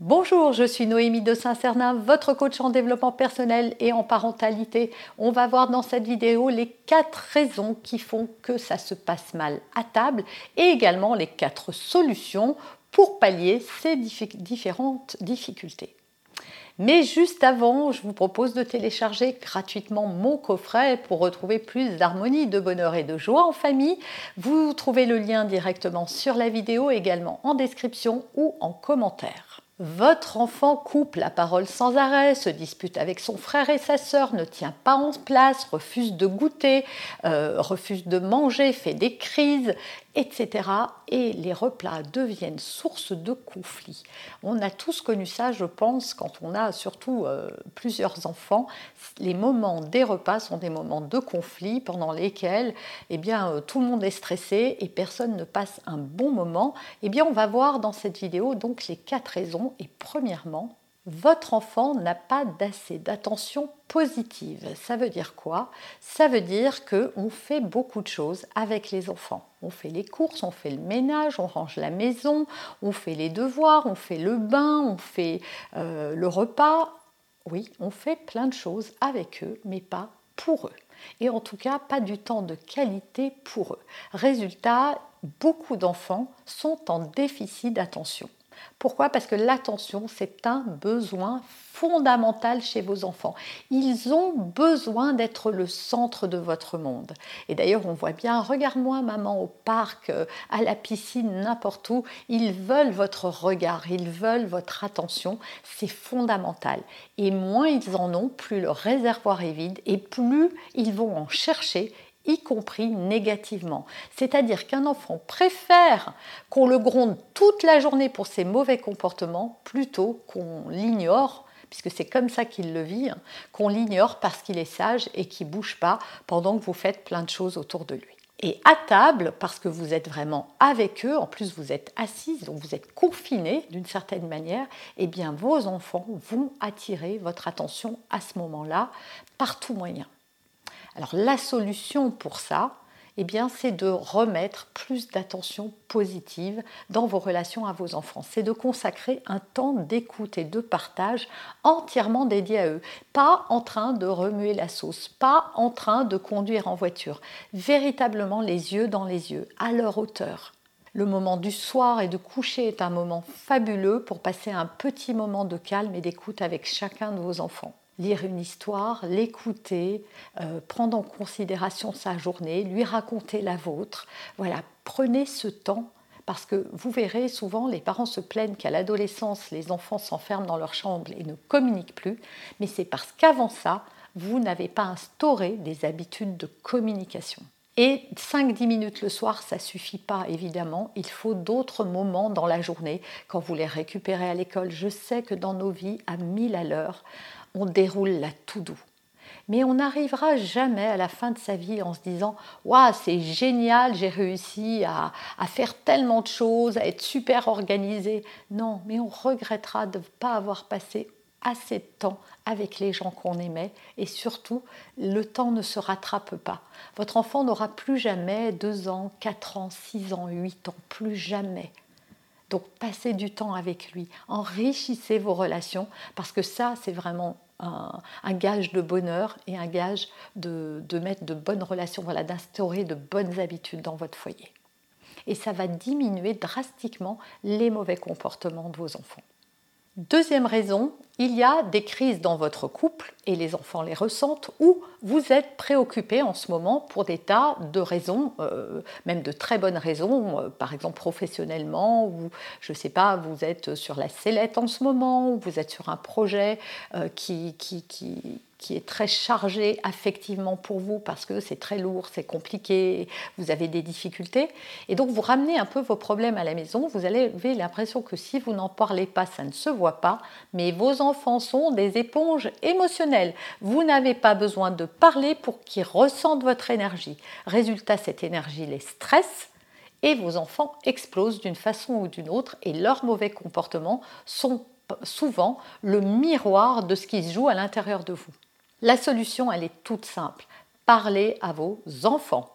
Bonjour, je suis Noémie de Saint-Cernin, votre coach en développement personnel et en parentalité. On va voir dans cette vidéo les quatre raisons qui font que ça se passe mal à table et également les quatre solutions pour pallier ces différentes difficultés. Mais juste avant, je vous propose de télécharger gratuitement mon coffret pour retrouver plus d'harmonie, de bonheur et de joie en famille. Vous trouvez le lien directement sur la vidéo, également en description ou en commentaire. Votre enfant coupe la parole sans arrêt, se dispute avec son frère et sa sœur, ne tient pas en place, refuse de goûter, euh, refuse de manger, fait des crises, etc. Et les replats deviennent source de conflits. On a tous connu ça, je pense, quand on a surtout euh, plusieurs enfants. Les moments des repas sont des moments de conflit pendant lesquels eh bien, euh, tout le monde est stressé et personne ne passe un bon moment. Eh bien, on va voir dans cette vidéo donc les quatre raisons. Et premièrement, votre enfant n'a pas d'assez d'attention positive. Ça veut dire quoi? Ça veut dire qu'on fait beaucoup de choses avec les enfants. On fait les courses, on fait le ménage, on range la maison, on fait les devoirs, on fait le bain, on fait euh, le repas. Oui, on fait plein de choses avec eux, mais pas pour eux. Et en tout cas, pas du temps de qualité pour eux. Résultat, beaucoup d'enfants sont en déficit d'attention. Pourquoi? Parce que l'attention, c'est un besoin fondamental chez vos enfants. Ils ont besoin d'être le centre de votre monde. Et d'ailleurs, on voit bien, regarde-moi maman au parc, euh, à la piscine, n'importe où, ils veulent votre regard, ils veulent votre attention, c'est fondamental. Et moins ils en ont, plus le réservoir est vide et plus ils vont en chercher y compris négativement. C'est-à-dire qu'un enfant préfère qu'on le gronde toute la journée pour ses mauvais comportements plutôt qu'on l'ignore puisque c'est comme ça qu'il le vit, hein, qu'on l'ignore parce qu'il est sage et qu'il bouge pas pendant que vous faites plein de choses autour de lui. Et à table, parce que vous êtes vraiment avec eux, en plus vous êtes assise, donc vous êtes confiné d'une certaine manière, eh bien vos enfants vont attirer votre attention à ce moment-là par tout moyen. Alors la solution pour ça, eh c'est de remettre plus d'attention positive dans vos relations à vos enfants. C'est de consacrer un temps d'écoute et de partage entièrement dédié à eux. Pas en train de remuer la sauce, pas en train de conduire en voiture. Véritablement les yeux dans les yeux, à leur hauteur. Le moment du soir et de coucher est un moment fabuleux pour passer un petit moment de calme et d'écoute avec chacun de vos enfants lire une histoire, l'écouter, euh, prendre en considération sa journée, lui raconter la vôtre. Voilà, prenez ce temps parce que vous verrez souvent les parents se plaignent qu'à l'adolescence les enfants s'enferment dans leur chambre et ne communiquent plus, mais c'est parce qu'avant ça, vous n'avez pas instauré des habitudes de communication. Et 5-10 minutes le soir, ça suffit pas, évidemment. Il faut d'autres moments dans la journée quand vous les récupérez à l'école. Je sais que dans nos vies, à 1000 à l'heure, on déroule la tout doux. Mais on n'arrivera jamais à la fin de sa vie en se disant Waouh, c'est génial, j'ai réussi à, faire tellement de choses, à être super organisé. Non, mais on regrettera de ne pas avoir passé assez de temps avec les gens qu'on aimait et surtout, le temps ne se rattrape pas. Votre enfant n'aura plus jamais 2 ans, 4 ans, 6 ans, 8 ans, plus jamais. Donc passez du temps avec lui, enrichissez vos relations parce que ça, c'est vraiment un, gage de bonheur et un gage de, mettre de bonnes relations, voilà, d'instaurer de bonnes habitudes dans votre foyer. Et ça va diminuer drastiquement les mauvais comportements de vos enfants. Deuxième raison, il y a des crises dans votre couple, et les enfants les ressentent, où vous êtes préoccupé en ce moment pour des tas de raisons, euh, même de très bonnes raisons, euh, par exemple professionnellement, ou je ne sais pas, vous êtes sur la sellette en ce moment, ou vous êtes sur un projet euh, qui, qui est très chargé affectivement pour vous parce que c'est très lourd, c'est compliqué, vous avez des difficultés. Et donc vous ramenez un peu vos problèmes à la maison, vous avez l'impression que si vous n'en parlez pas, ça ne se voit pas, mais vos enfants sont des éponges émotionnelles. Vous n'avez pas besoin de parler pour qu'ils ressentent votre énergie. Résultat, cette énergie les stresse et vos enfants explosent d'une façon ou d'une autre et leurs mauvais comportements sont souvent le miroir de ce qui se joue à l'intérieur de vous. La solution, elle est toute simple. Parlez à vos enfants.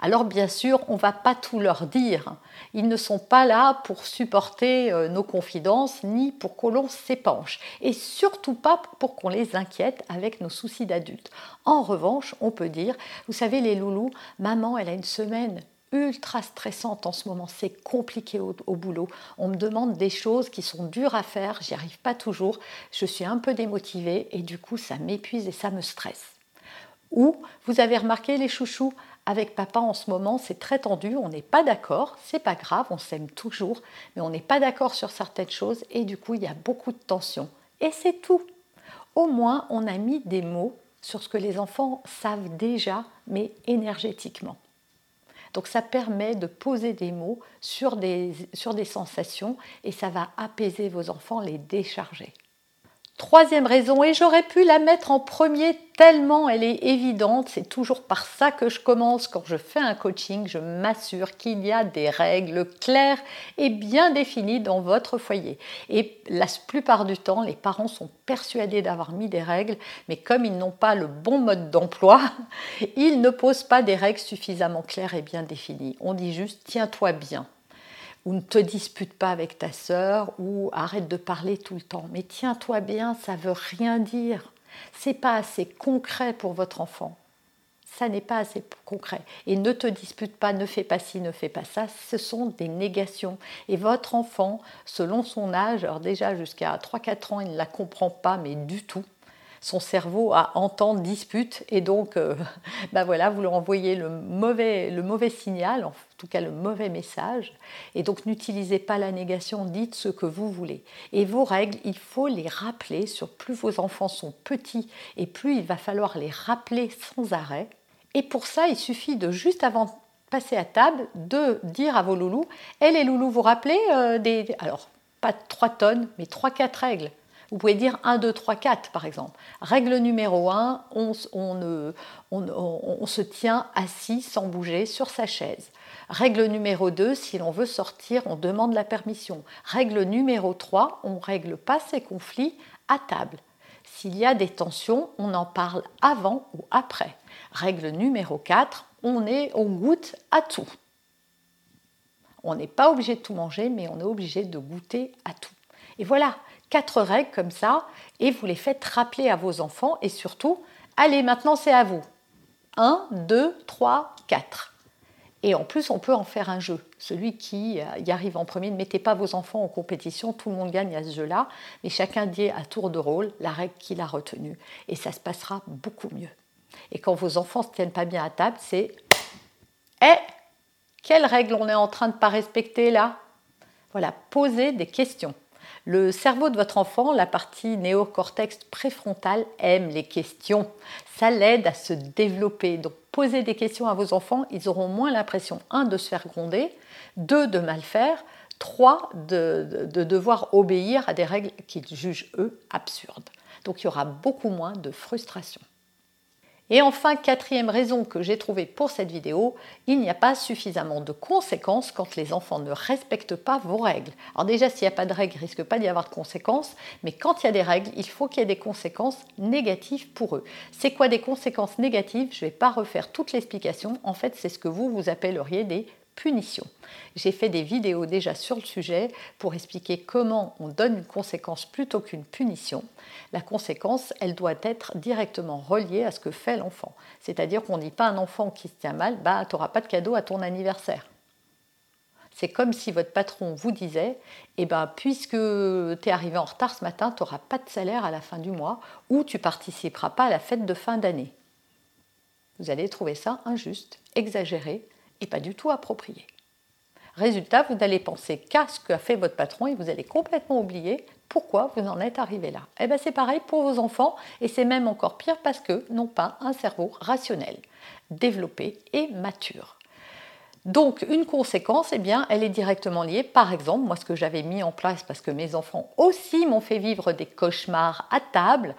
Alors bien sûr, on ne va pas tout leur dire. Ils ne sont pas là pour supporter euh, nos confidences ni pour que l'on s'épanche. Et surtout pas pour qu'on les inquiète avec nos soucis d'adultes. En revanche, on peut dire, vous savez les loulous, maman, elle a une semaine ultra stressante en ce moment, c'est compliqué au, boulot. On me demande des choses qui sont dures à faire, j'y arrive pas toujours, je suis un peu démotivée et du coup ça m'épuise et ça me stresse. Ou vous avez remarqué les chouchous avec papa en ce moment, c'est très tendu, on n'est pas d'accord, c'est pas grave, on s'aime toujours, mais on n'est pas d'accord sur certaines choses et du coup il y a beaucoup de tension. Et c'est tout. Au moins on a mis des mots sur ce que les enfants savent déjà, mais énergétiquement. Donc ça permet de poser des mots sur des, sensations et ça va apaiser vos enfants, les décharger. Troisième raison, et j'aurais pu la mettre en premier tellement elle est évidente, c'est toujours par ça que je commence quand je fais un coaching, je m'assure qu'il y a des règles claires et bien définies dans votre foyer. Et la plupart du temps, les parents sont persuadés d'avoir mis des règles, mais comme ils n'ont pas le bon mode d'emploi, ils ne posent pas des règles suffisamment claires et bien définies. On dit juste tiens-toi bien ou ne te dispute pas avec ta sœur, ou arrête de parler tout le temps. Mais tiens-toi bien, ça veut rien dire. C'est pas assez concret pour votre enfant. Ça n'est pas assez concret. Et ne te dispute pas, ne fais pas ci, ne fais pas ça. Ce sont des négations. Et votre enfant, selon son âge, alors déjà jusqu'à 3-4 ans, il ne la comprend pas, mais du tout son cerveau à entendre dispute et donc ben voilà, vous lui envoyez le mauvais, signal, en tout cas le mauvais message. Et donc n'utilisez pas la négation, dites ce que vous voulez. Et vos règles, il faut les rappeler, sur plus vos enfants sont petits et plus il va falloir les rappeler sans arrêt. Et pour ça, il suffit de juste avant passer à table, de dire à vos loulous, et les loulous, vous rappelez euh, des... Alors, pas 3 tonnes, mais 3-4 règles. Vous pouvez dire 1, 2, 3, 4 par exemple. Règle numéro 1, on, se tient assis sans bouger sur sa chaise. Règle numéro 2, si l'on veut sortir, on demande la permission. Règle numéro 3, on ne règle pas ses conflits à table. S'il y a des tensions, on en parle avant ou après. Règle numéro 4, on, est, on goûte à tout. On n'est pas obligé de tout manger, mais on est obligé de goûter à tout. Et voilà, quatre règles comme ça et vous les faites rappeler à vos enfants et surtout, allez, maintenant c'est à vous. 1, 2, 3, 4. Et en plus, on peut en faire un jeu. Celui qui euh, y arrive en premier, ne mettez pas vos enfants en compétition, tout le monde gagne à ce jeu-là, mais chacun dit à tour de rôle la règle qu'il a retenue. Et ça se passera beaucoup mieux. Et quand vos enfants ne se tiennent pas bien à table, c'est Eh, quelle règle on est en train de ne pas respecter là? Voilà, posez des questions. Le cerveau de votre enfant, la partie néocortex préfrontal, aime les questions. Ça l'aide à se développer. Donc posez des questions à vos enfants, ils auront moins l'impression, un, de se faire gronder, deux, de mal faire, trois, de, de devoir obéir à des règles qu'ils jugent, eux, absurdes. Donc il y aura beaucoup moins de frustration. Et enfin, quatrième raison que j'ai trouvée pour cette vidéo, il n'y a pas suffisamment de conséquences quand les enfants ne respectent pas vos règles. Alors déjà, s'il n'y a pas de règles, il ne risque pas d'y avoir de conséquences, mais quand il y a des règles, il faut qu'il y ait des conséquences négatives pour eux. C'est quoi des conséquences négatives? Je ne vais pas refaire toute l'explication. En fait, c'est ce que vous, vous appelleriez des J'ai fait des vidéos déjà sur le sujet pour expliquer comment on donne une conséquence plutôt qu'une punition. La conséquence, elle doit être directement reliée à ce que fait l'enfant. C'est-à-dire qu'on ne dit pas un enfant qui se tient mal, bah, tu n'auras pas de cadeau à ton anniversaire. C'est comme si votre patron vous disait Eh ben, puisque tu es arrivé en retard ce matin, tu n'auras pas de salaire à la fin du mois ou tu participeras pas à la fête de fin d'année. Vous allez trouver ça injuste, exagéré et pas du tout approprié. Résultat, vous n'allez penser qu'à ce qu'a fait votre patron et vous allez complètement oublier pourquoi vous en êtes arrivé là. Eh bien, c'est pareil pour vos enfants et c'est même encore pire parce que n'ont pas un cerveau rationnel, développé et mature. Donc une conséquence, eh bien, elle est directement liée. Par exemple, moi ce que j'avais mis en place parce que mes enfants aussi m'ont fait vivre des cauchemars à table,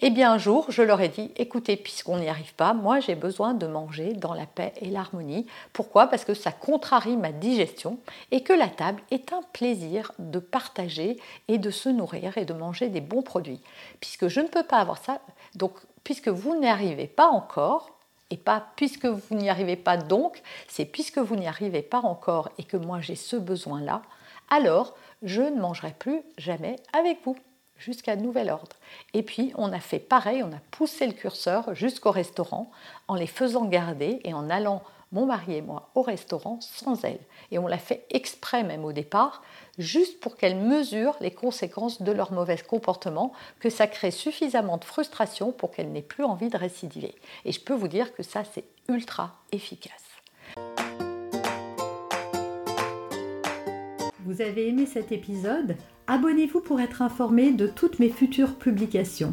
eh bien un jour je leur ai dit écoutez, puisqu'on n'y arrive pas, moi j'ai besoin de manger dans la paix et l'harmonie. Pourquoi? Parce que ça contrarie ma digestion et que la table est un plaisir de partager et de se nourrir et de manger des bons produits. Puisque je ne peux pas avoir ça, donc puisque vous n'y arrivez pas encore, et pas puisque vous n'y arrivez pas donc, c'est puisque vous n'y arrivez pas encore et que moi j'ai ce besoin-là, alors je ne mangerai plus jamais avec vous jusqu'à nouvel ordre. Et puis on a fait pareil, on a poussé le curseur jusqu'au restaurant en les faisant garder et en allant mon mari et moi au restaurant sans elle. Et on l'a fait exprès même au départ, juste pour qu'elles mesurent les conséquences de leur mauvais comportement, que ça crée suffisamment de frustration pour qu'elles n'aient plus envie de récidiver. Et je peux vous dire que ça, c'est ultra efficace. Vous avez aimé cet épisode? Abonnez-vous pour être informé de toutes mes futures publications.